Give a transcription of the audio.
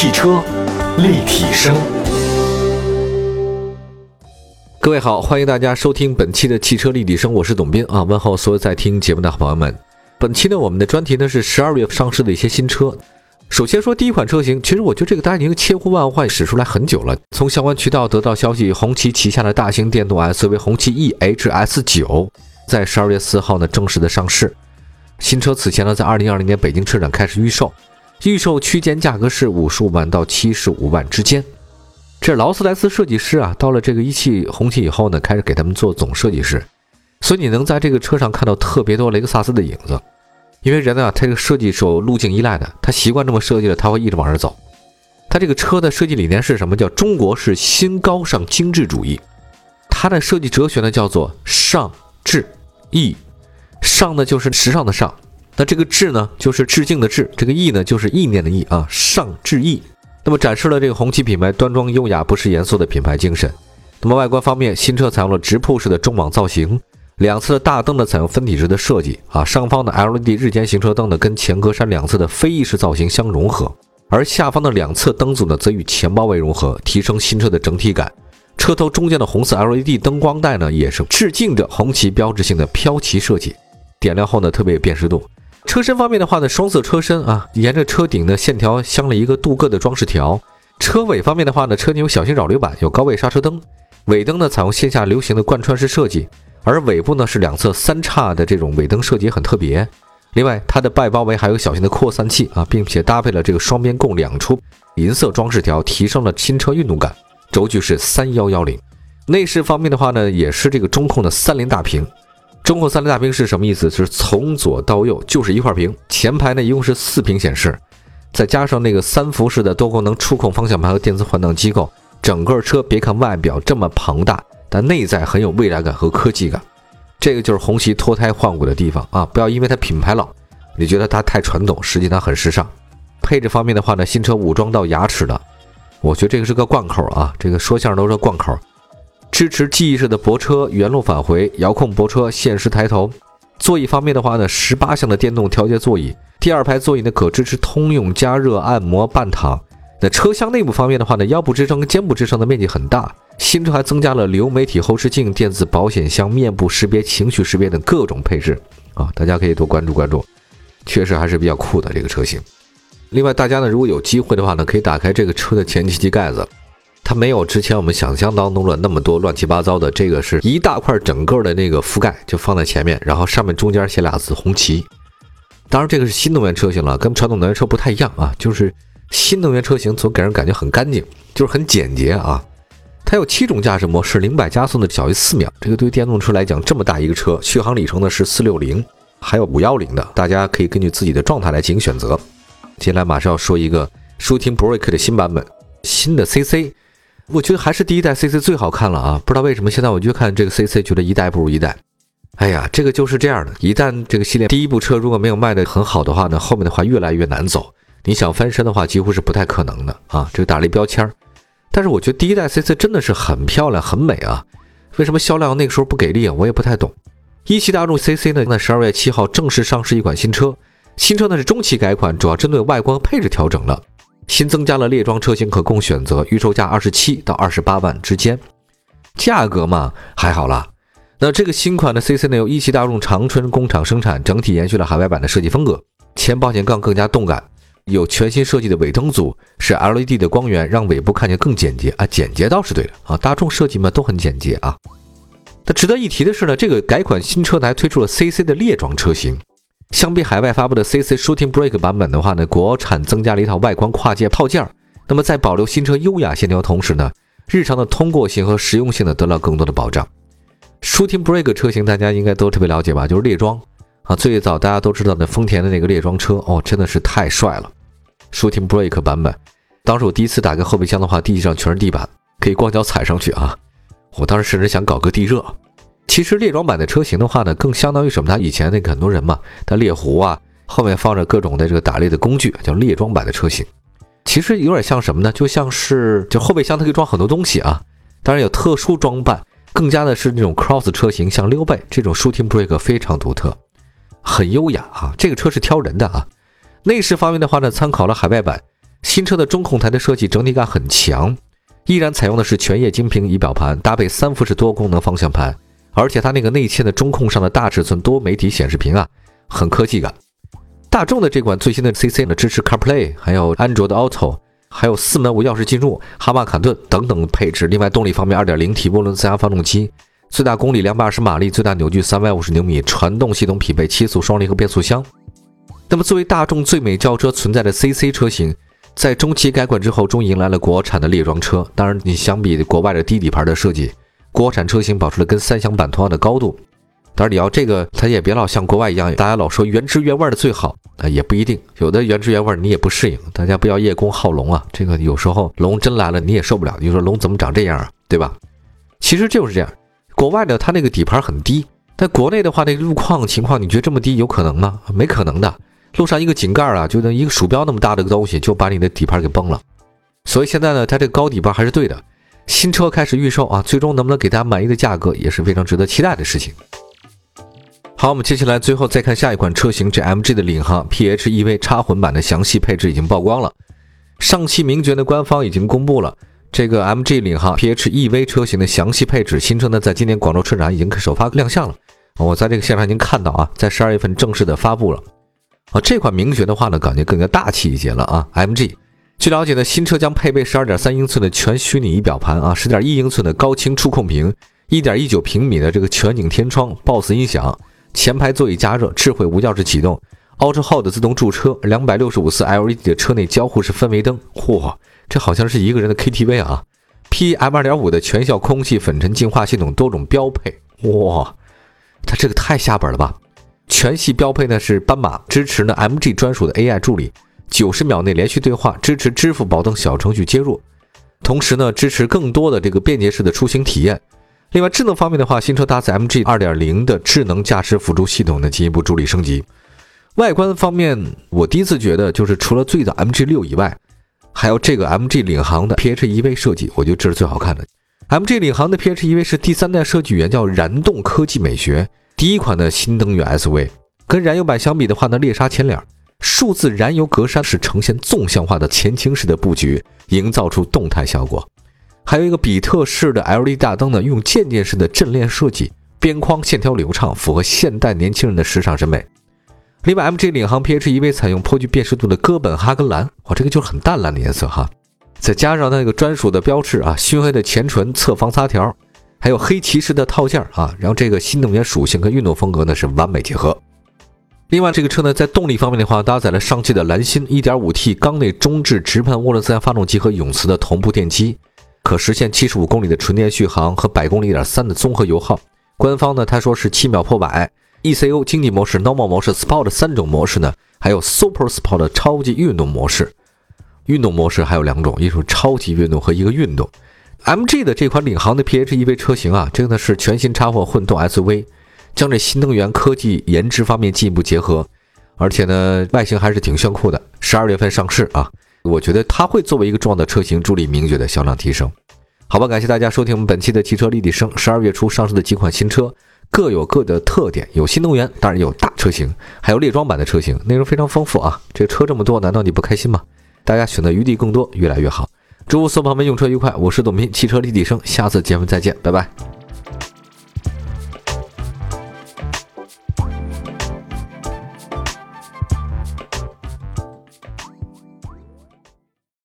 汽车立体声，各位好，欢迎大家收听本期的汽车立体声，我是董斌啊，问候所有在听节目的朋友们。本期呢，我们的专题呢是十二月上市的一些新车。首先说第一款车型，其实我觉得这个大家已经千呼万唤使出来很久了。从相关渠道得到消息，红旗旗下的大型电动 SUV 红旗 EHS 九在十二月四号呢正式的上市。新车此前呢在二零二零年北京车展开始预售。预售区间价格是五十五万到七十五万之间。这劳斯莱斯设计师啊，到了这个一汽红旗以后呢，开始给他们做总设计师，所以你能在这个车上看到特别多雷克萨斯的影子。因为人呢，他这个设计是有路径依赖的，他习惯这么设计了，他会一直往这走。他这个车的设计理念是什么？叫中国式新高尚精致主义。它的设计哲学呢，叫做上至意。上呢，就是时尚的上。那这个致呢，就是致敬的致；这个意呢，就是意念的意啊。上至意，那么展示了这个红旗品牌端庄优雅、不失严肃的品牌精神。那么外观方面，新车采用了直瀑式的中网造型，两侧的大灯呢采用分体式的设计啊。上方的 LED 日间行车灯呢跟前格栅两侧的飞翼式造型相融合，而下方的两侧灯组呢则与前包围融合，提升新车的整体感。车头中间的红色 LED 灯光带呢也是致敬着红旗标志性的飘旗设计，点亮后呢特别有辨识度。车身方面的话呢，双色车身啊，沿着车顶的线条镶了一个镀铬的装饰条。车尾方面的话呢，车顶有小型扰流板，有高位刹车灯，尾灯呢采用线下流行的贯穿式设计，而尾部呢是两侧三叉的这种尾灯设计很特别。另外，它的外包围还有小型的扩散器啊，并且搭配了这个双边共两出银色装饰条，提升了新车运动感。轴距是三幺幺零。内饰方面的话呢，也是这个中控的三联大屏。中控三联大屏是什么意思？是从左到右就是一块屏。前排呢一共是四屏显示，再加上那个三辐式的多功能触控方向盘和电子换挡机构，整个车别看外表这么庞大，但内在很有未来感和科技感。这个就是红旗脱胎换骨的地方啊！不要因为它品牌老，你觉得它太传统，实际它很时尚。配置方面的话呢，新车武装到牙齿的，我觉得这个是个贯口啊！这个说相声都说贯口。支持记忆式的泊车、原路返回、遥控泊车、限时抬头。座椅方面的话呢，十八项的电动调节座椅，第二排座椅呢可支持通用加热、按摩、半躺。那车厢内部方面的话呢，腰部支撑跟肩部支撑的面积很大。新车还增加了流媒体后视镜、电子保险箱、面部识别、情绪识别等各种配置啊，大家可以多关注关注，确实还是比较酷的这个车型。另外，大家呢如果有机会的话呢，可以打开这个车的前机盖子。它没有之前我们想象当中的那么多乱七八糟的，这个是一大块整个的那个覆盖就放在前面，然后上面中间写俩字红旗。当然这个是新能源车型了，跟传统能源车不太一样啊，就是新能源车型总给人感觉很干净，就是很简洁啊。它有七种驾驶模式，零百加速呢小于四秒，这个对于电动车来讲这么大一个车，续航里程呢是四六零，还有五幺零的，大家可以根据自己的状态来进行选择。接下来马上要说一个 Shooting Brake 的新版本，新的 CC。我觉得还是第一代 CC 最好看了啊！不知道为什么现在我就看这个 CC，觉得一代不如一代。哎呀，这个就是这样的，一旦这个系列第一部车如果没有卖的很好的话呢，后面的话越来越难走。你想翻身的话，几乎是不太可能的啊！这个打了一标签儿。但是我觉得第一代 CC 真的是很漂亮、很美啊！为什么销量那个时候不给力啊？我也不太懂。一汽大众 CC 呢，在十二月七号正式上市一款新车，新车呢是中期改款，主要针对外观配置调整了。新增加了列装车型可供选择，预售价二十七到二十八万之间，价格嘛还好啦。那这个新款的 CC 呢，由一汽大众长春工厂生产，整体延续了海外版的设计风格，前保险杠更加动感，有全新设计的尾灯组，是 LED 的光源，让尾部看起来更简洁啊。简洁倒是对的啊，大众设计嘛都很简洁啊。那值得一提的是呢，这个改款新车呢还推出了 CC 的列装车型。相比海外发布的 CC Shooting Brake 版本的话呢，国产增加了一套外观跨界套件儿。那么在保留新车优雅线条同时呢，日常的通过性和实用性呢得到更多的保障。Shooting Brake 车型大家应该都特别了解吧？就是列装啊，最早大家都知道的丰田的那个列装车哦，真的是太帅了。Shooting Brake 版本，当时我第一次打开后备箱的话，地上全是地板，可以光脚踩上去啊。我当时甚至想搞个地热。其实列装版的车型的话呢，更相当于什么？它以前那个很多人嘛，它猎狐啊，后面放着各种的这个打猎的工具，叫列装版的车型。其实有点像什么呢？就像是就后备箱它可以装很多东西啊，当然有特殊装扮，更加的是那种 cross 车型，像溜背这种 shooting brake 非常独特，很优雅啊。这个车是挑人的啊。内饰方面的话呢，参考了海外版，新车的中控台的设计整体感很强，依然采用的是全液晶屏仪表盘，搭配三幅式多功能方向盘，而且它那个内嵌的中控上的大尺寸多媒体显示屏啊，很科技感。大众的这款最新的 CC 呢，支持 CarPlay，还有安卓的 Auto，还有四门无钥匙进入、哈曼卡顿等等配置。另外，动力方面，2.0T 涡轮增压发动机，最大功率220马力，最大扭矩350牛米，传动系统匹配七速双离合变速箱。那么，作为大众最美轿车存在的 CC 车型，在中期改款之后，终于迎来了国产的列装车。当然，你相比国外的低底盘的设计，国产车型保持了跟三厢版同样的高度。当然，你要这个，它也别老像国外一样，大家老说原汁原味的最好啊，也不一定。有的原汁原味你也不适应，大家不要叶公好龙啊。这个有时候龙真来了你也受不了，你说龙怎么长这样啊，对吧？其实就是这样。国外呢，它那个底盘很低，但国内的话，那个路况情况，你觉得这么低有可能吗？没可能的。路上一个井盖啊，就那一个鼠标那么大的个东西，就把你的底盘给崩了。所以现在呢，它这个高底盘还是对的。新车开始预售啊，最终能不能给大家满意的价格，也是非常值得期待的事情。好，我们接下来最后再看下一款车型，这 MG 的领航 PHEV 插混版的详细配置已经曝光了。上汽名爵的官方已经公布了这个 MG 领航 PHEV 车型的详细配置，新车呢在今年广州车展已经首发亮相了。我在这个现场已经看到啊，在十二月份正式的发布了。啊，这款名爵的话呢，感觉更加大气一些了啊。MG，据了解呢，新车将配备十二点三英寸的全虚拟仪表盘啊，十点一英寸的高清触控屏，一点一九平米的这个全景天窗，BOSS 音响。前排座椅加热，智慧无钥匙启动，Ultra Hold 自动驻车，两百六十五次 LED 的车内交互式氛围灯，嚯，这好像是一个人的 KTV 啊！PM 二点五的全效空气粉尘净化系统，多种标配，哇，它这个太下本了吧！全系标配呢是斑马，支持呢 MG 专属的 AI 助理，九十秒内连续对话，支持支付宝等小程序接入，同时呢支持更多的这个便捷式的出行体验。另外，智能方面的话，新车搭载 MG 2.0的智能驾驶辅助系统呢，进一步助力升级。外观方面，我第一次觉得就是除了最早 MG6 以外，还有这个 MG 领航的 PHEV 设计，我觉得这是最好看的。MG 领航的 PHEV 是第三代设计语言叫燃动科技美学，第一款的新能源 SUV。跟燃油版相比的话呢，猎杀前脸，数字燃油格栅是呈现纵向化的前倾式的布局，营造出动态效果。还有一个比特式的 LED 大灯呢，用渐变式的阵列设计，边框线条流畅，符合现代年轻人的时尚审美。另外，MG 领航 PHEV 采用颇具辨识度的哥本哈根蓝，哇，这个就是很淡蓝的颜色哈。再加上那个专属的标志啊，熏黑的前唇侧防擦条，还有黑骑士的套件啊，然后这个新能源属性跟运动风格呢是完美结合。另外，这个车呢在动力方面的话，搭载了上汽的蓝芯 1.5T 缸内中置直喷涡轮增压发动机和永磁的同步电机。可实现七十五公里的纯电续航和百公里一点三的综合油耗。官方呢，他说是七秒破百。ECO 经济模式、Normal 模式、Sport 三种模式呢，还有 Super Sport 超级运动模式。运动模式还有两种，一种超级运动和一个运动。MG 的这款领航的 PHEV 车型啊，这个呢是全新插混混动 SUV，将这新能源科技研制方面进一步结合，而且呢外形还是挺炫酷的。十二月份上市啊。我觉得它会作为一个重要的车型，助力名爵的销量提升。好吧，感谢大家收听我们本期的汽车立体声。十二月初上市的几款新车各有各的特点，有新能源，当然有大车型，还有列装版的车型，内容非常丰富啊。这车这么多，难道你不开心吗？大家选择余地更多，越来越好。祝所有朋友们用车愉快，我是董斌，汽车立体声，下次节目再见，拜拜。